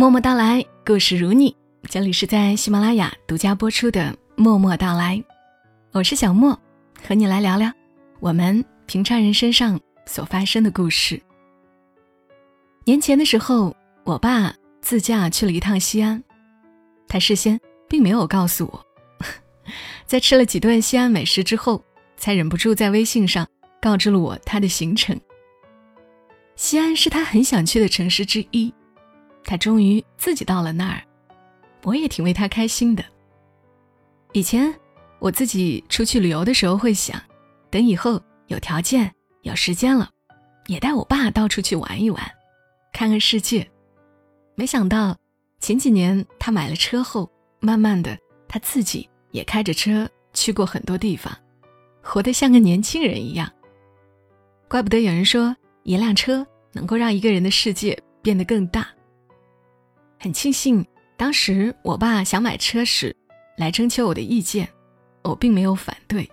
默默到来，故事如你。这里是在喜马拉雅独家播出的《默默到来》，我是小莫，和你来聊聊我们平常人身上所发生的故事。年前的时候，我爸自驾去了一趟西安，他事先并没有告诉我，在吃了几顿西安美食之后，才忍不住在微信上告知了我他的行程。西安是他很想去的城市之一。他终于自己到了那儿，我也挺为他开心的。以前我自己出去旅游的时候会想，等以后有条件、有时间了，也带我爸到处去玩一玩，看看世界。没想到前几年他买了车后，慢慢的他自己也开着车去过很多地方，活得像个年轻人一样。怪不得有人说，一辆车能够让一个人的世界变得更大。很庆幸，当时我爸想买车时，来征求我的意见，我并没有反对。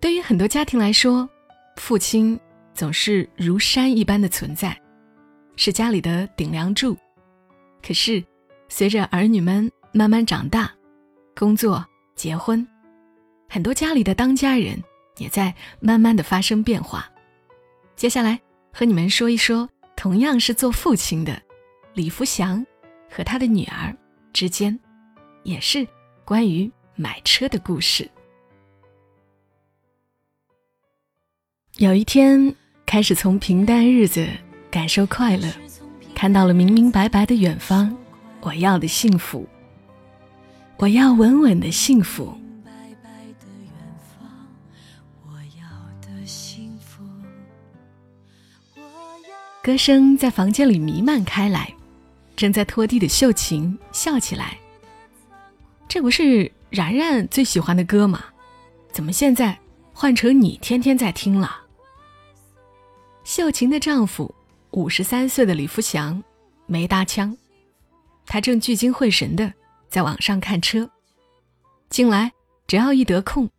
对于很多家庭来说，父亲总是如山一般的存在，是家里的顶梁柱。可是，随着儿女们慢慢长大，工作、结婚，很多家里的当家人也在慢慢的发生变化。接下来和你们说一说，同样是做父亲的。李福祥和他的女儿之间，也是关于买车的故事。有一天，开始从平淡日子感受快乐，看到了明明白白的远方。我要的幸福，我要稳稳的幸福。歌声在房间里弥漫开来。正在拖地的秀琴笑起来。这不是然然最喜欢的歌吗？怎么现在换成你天天在听了？秀琴的丈夫五十三岁的李福祥没搭腔，他正聚精会神的在网上看车。近来只要一得空，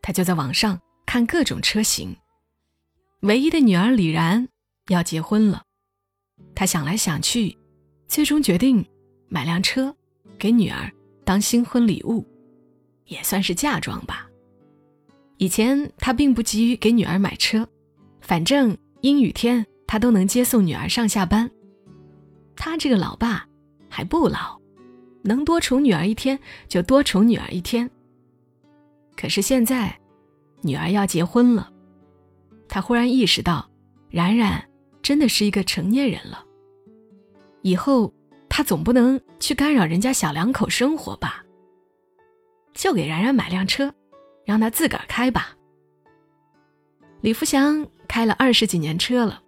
他就在网上看各种车型。唯一的女儿李然要结婚了，他想来想去。最终决定买辆车给女儿当新婚礼物，也算是嫁妆吧。以前他并不急于给女儿买车，反正阴雨天他都能接送女儿上下班。他这个老爸还不老，能多宠女儿一天就多宠女儿一天。可是现在，女儿要结婚了，他忽然意识到，冉冉真的是一个成年人了。以后他总不能去干扰人家小两口生活吧？就给然然买辆车，让他自个儿开吧。李福祥开了二十几年车了，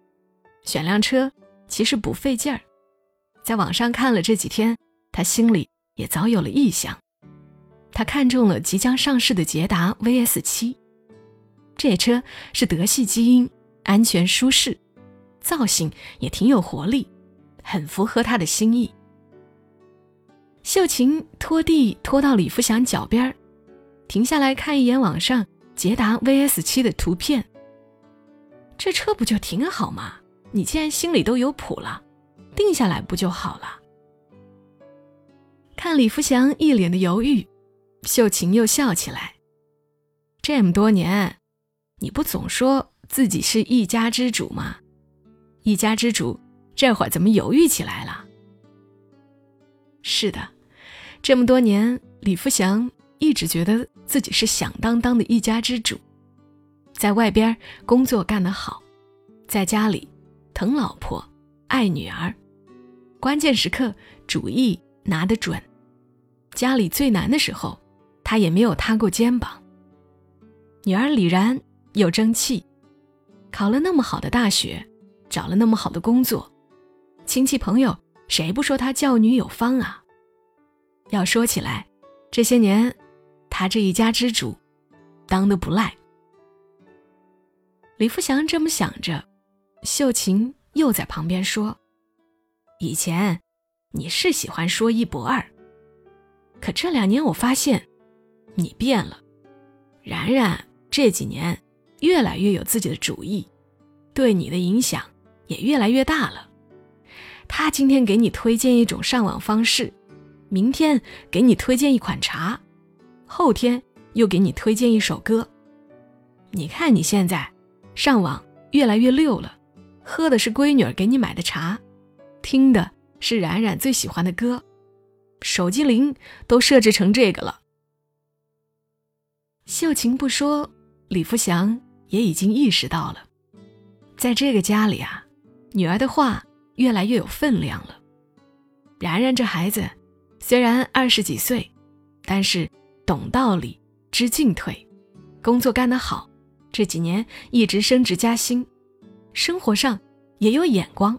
选辆车其实不费劲儿。在网上看了这几天，他心里也早有了意向。他看中了即将上市的捷达 VS 七，这车是德系基因，安全舒适，造型也挺有活力。很符合他的心意。秀琴拖地拖到李福祥脚边停下来看一眼网上捷达 VS 七的图片。这车不就挺好吗？你既然心里都有谱了，定下来不就好了？看李福祥一脸的犹豫，秀琴又笑起来。这么多年，你不总说自己是一家之主吗？一家之主。这会儿怎么犹豫起来了？是的，这么多年，李福祥一直觉得自己是响当当的一家之主，在外边工作干得好，在家里疼老婆、爱女儿，关键时刻主意拿得准，家里最难的时候，他也没有塌过肩膀。女儿李然又争气，考了那么好的大学，找了那么好的工作。亲戚朋友谁不说他教女有方啊？要说起来，这些年他这一家之主当的不赖。李福祥这么想着，秀琴又在旁边说：“以前你是喜欢说一不二，可这两年我发现你变了。然然这几年越来越有自己的主意，对你的影响也越来越大了。”他今天给你推荐一种上网方式，明天给你推荐一款茶，后天又给你推荐一首歌。你看你现在上网越来越溜了，喝的是闺女儿给你买的茶，听的是冉冉最喜欢的歌，手机铃都设置成这个了。秀琴不说，李福祥也已经意识到了，在这个家里啊，女儿的话越来越有分量了。然然这孩子虽然二十几岁，但是懂道理、知进退，工作干得好，这几年一直升职加薪，生活上也有眼光。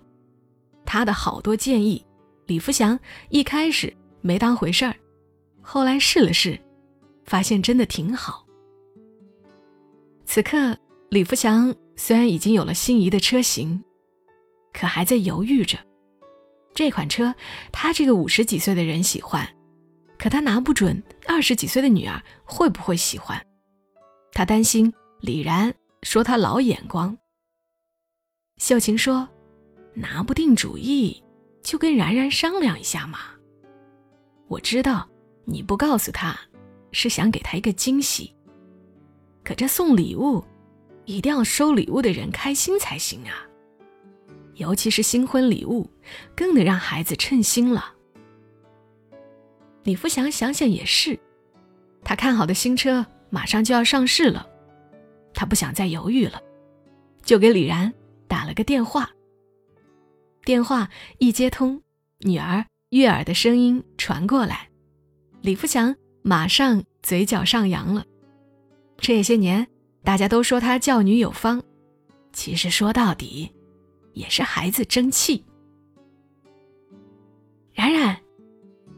他的好多建议，李福祥一开始没当回事儿，后来试了试。发现真的挺好。此刻，李福祥虽然已经有了心仪的车型，可还在犹豫着。这款车，他这个五十几岁的人喜欢，可他拿不准二十几岁的女儿会不会喜欢。他担心李然说他老眼光。秀琴说：“拿不定主意，就跟然然商量一下嘛。我知道你不告诉他。”是想给他一个惊喜，可这送礼物，一定要收礼物的人开心才行啊！尤其是新婚礼物，更得让孩子称心了。李福祥想想也是，他看好的新车马上就要上市了，他不想再犹豫了，就给李然打了个电话。电话一接通，女儿悦耳的声音传过来，李福祥。马上嘴角上扬了。这些年，大家都说他教女有方，其实说到底，也是孩子争气。冉冉，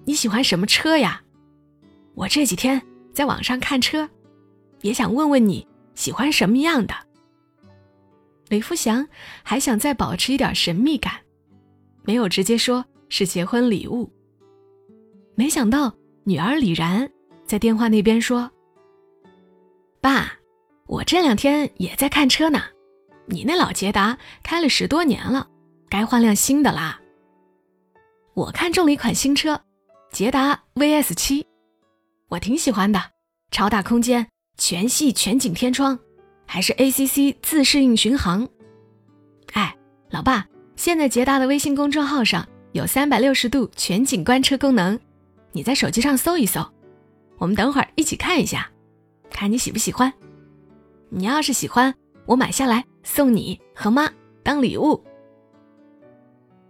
你喜欢什么车呀？我这几天在网上看车，也想问问你喜欢什么样的。李福祥还想再保持一点神秘感，没有直接说是结婚礼物。没想到女儿李然。在电话那边说：“爸，我这两天也在看车呢。你那老捷达开了十多年了，该换辆新的啦。我看中了一款新车，捷达 VS 七，我挺喜欢的，超大空间，全系全景天窗，还是 ACC 自适应巡航。哎，老爸，现在捷达的微信公众号上有三百六十度全景观车功能，你在手机上搜一搜。”我们等会儿一起看一下，看你喜不喜欢。你要是喜欢，我买下来送你和妈当礼物。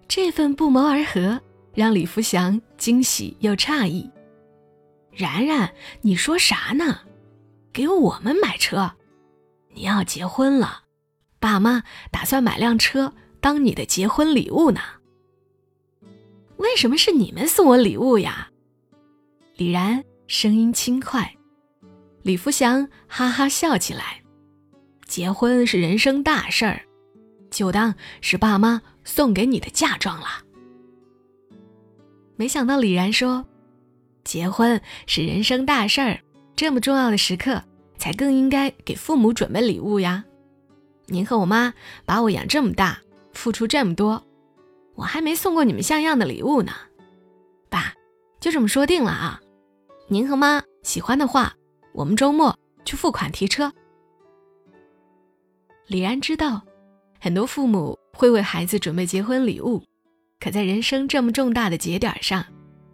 这份不谋而合让李福祥惊喜又诧异。然然，你说啥呢？给我们买车？你要结婚了，爸妈打算买辆车当你的结婚礼物呢。为什么是你们送我礼物呀？李然。声音轻快，李福祥哈哈笑起来。结婚是人生大事儿，就当是爸妈送给你的嫁妆了。没想到李然说：“结婚是人生大事儿，这么重要的时刻，才更应该给父母准备礼物呀。您和我妈把我养这么大，付出这么多，我还没送过你们像样的礼物呢。爸，就这么说定了啊。”您和妈喜欢的话，我们周末去付款提车。李然知道，很多父母会为孩子准备结婚礼物，可在人生这么重大的节点上，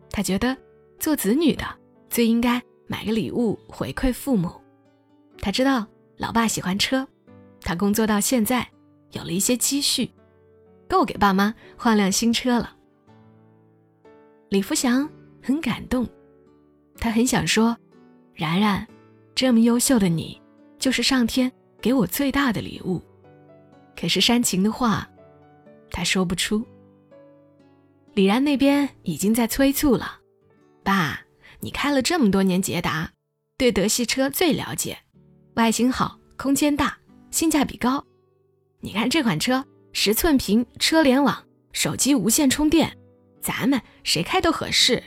他觉得做子女的最应该买个礼物回馈父母。他知道老爸喜欢车，他工作到现在有了一些积蓄，够给爸妈换辆新车了。李福祥很感动。他很想说：“然然，这么优秀的你，就是上天给我最大的礼物。”可是煽情的话，他说不出。李然那边已经在催促了：“爸，你开了这么多年捷达，对德系车最了解，外形好，空间大，性价比高。你看这款车，十寸屏，车联网，手机无线充电，咱们谁开都合适。”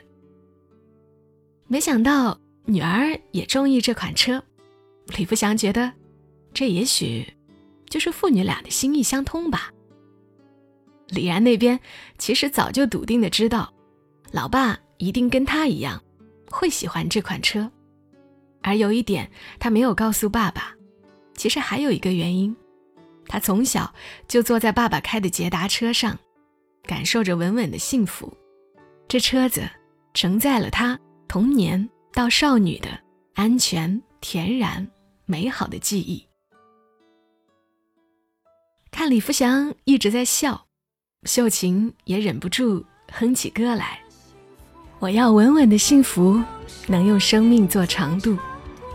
没想到女儿也中意这款车，李福祥觉得，这也许就是父女俩的心意相通吧。李然那边其实早就笃定的知道，老爸一定跟他一样，会喜欢这款车。而有一点他没有告诉爸爸，其实还有一个原因，他从小就坐在爸爸开的捷达车上，感受着稳稳的幸福。这车子承载了他童年到少女的安全、恬然、美好的记忆。看李福祥一直在笑，秀琴也忍不住哼起歌来。我要稳稳的幸福，能用生命做长度，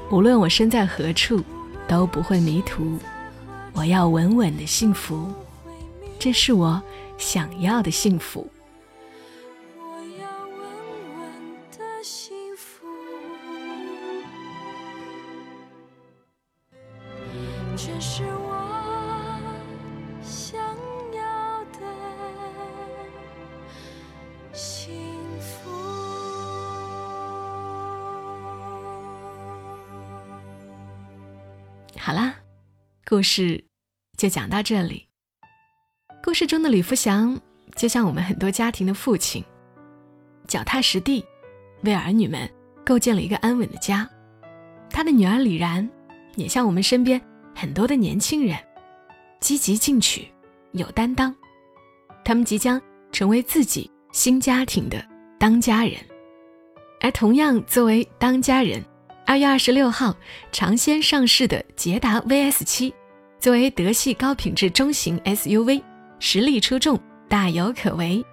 无论我身在何处，都不会迷途。我要稳稳的幸福，这是我想要的幸福。故事就讲到这里。故事中的李福祥就像我们很多家庭的父亲，脚踏实地，为儿女们构建了一个安稳的家。他的女儿李然也像我们身边很多的年轻人，积极进取，有担当。他们即将成为自己新家庭的当家人，而同样作为当家人。二月二十六号，尝鲜上市的捷达 VS 七，作为德系高品质中型 SUV，实力出众，大有可为。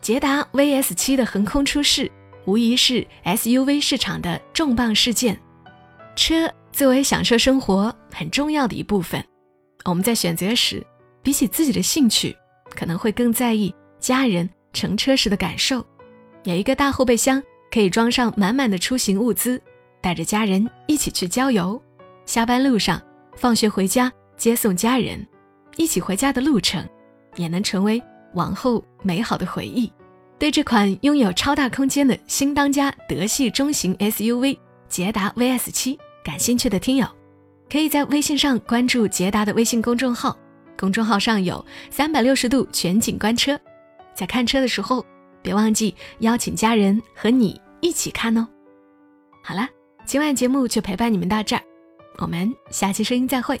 捷达 VS 七的横空出世，无疑是 SUV 市场的重磅事件。车作为享受生活很重要的一部分，我们在选择时，比起自己的兴趣，可能会更在意家人乘车时的感受。有一个大后备箱，可以装上满满的出行物资。带着家人一起去郊游，下班路上、放学回家接送家人，一起回家的路程，也能成为往后美好的回忆。对这款拥有超大空间的新当家德系中型 SUV 捷达 VS 七感兴趣的听友，可以在微信上关注捷达的微信公众号，公众号上有三百六十度全景观车，在看车的时候，别忘记邀请家人和你一起看哦。好了。今晚节目就陪伴你们到这儿，我们下期声音再会。